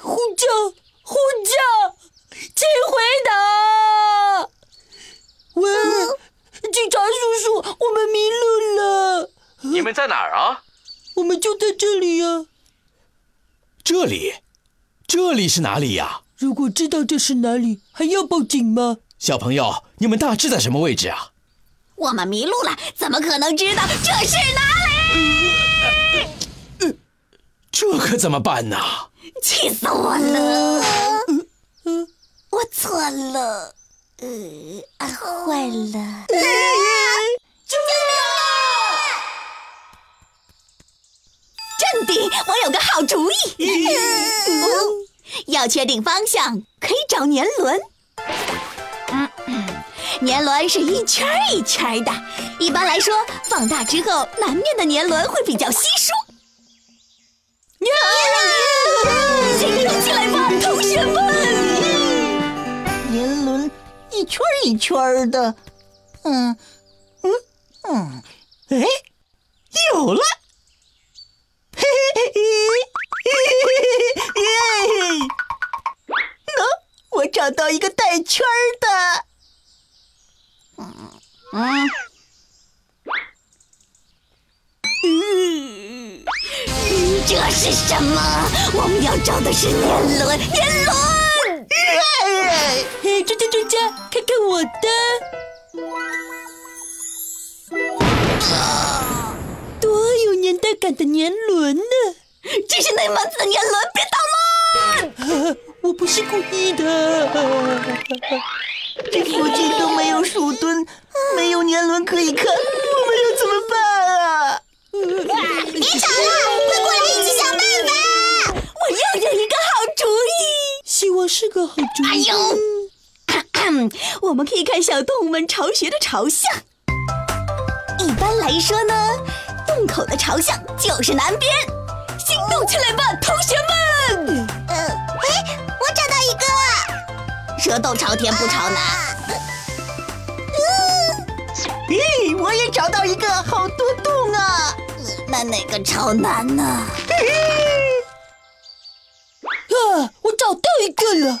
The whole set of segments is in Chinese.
呼叫，呼叫，请回答。喂，警察叔叔，我们迷路了。你们在哪儿啊？我们就在这里呀。这里这里是哪里呀？如果知道这是哪里，还要报警吗？小朋友，你们大致在什么位置啊？我们迷路了，怎么可能知道这是哪里？这可怎么办呢？气死我了！我错了，呃，啊，坏了！救命啊！镇定，我有个好主意。要确定方向，可以找年轮。嗯，年轮是一圈一圈的，一般来说，放大之后，南面的年轮会比较稀疏。行动起来吧，同学们！年轮一圈一圈的，嗯嗯嗯，哎，有了！嘿嘿嘿嘿嘿嘿嘿！喏，我找到一个带圈的。嗯嗯。是什么？我们要找的是年轮，年轮！嘿，专家专家，看看我的，多有年代感的年轮呢！这是内蒙子的年轮，别捣乱！我不是故意的。这附近都没有树墩，没有年轮可以看，哎呦，我们可以看小动物们巢穴的朝向。一般来说呢，洞口的朝向就是南边。行动起来吧，同学们！呃，哎，我找到一个。蛇洞朝天不朝南。咦，我也找到一个，好多洞啊！那哪个朝南呢？啊，我找到一个了。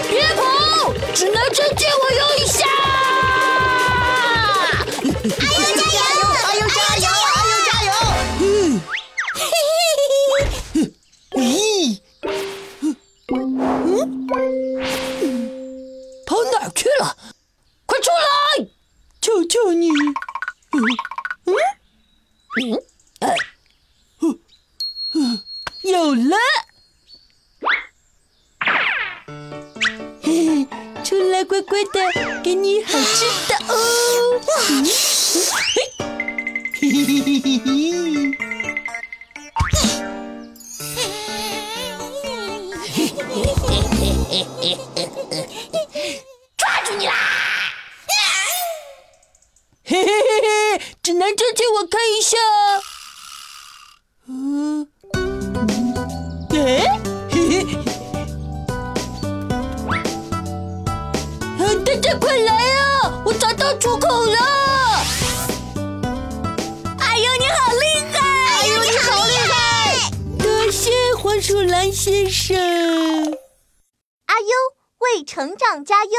指南针借我用一下。阿优加油！阿优加油！阿优加油！嗯，嘿嘿嘿嘿！咦？嗯？跑哪去了？快出来！求求你！嗯嗯嗯呃，有了！乖乖的，给你好吃的哦！嘿，嘿嘿嘿嘿嘿。抓住你啦！嘿嘿嘿嘿，指南针借我看一下。嗯，哎，大家快来啊！我找到出口了。哎呦，你好厉害！哎呦，你好厉害！多谢黄鼠狼先生。阿优为成长加油。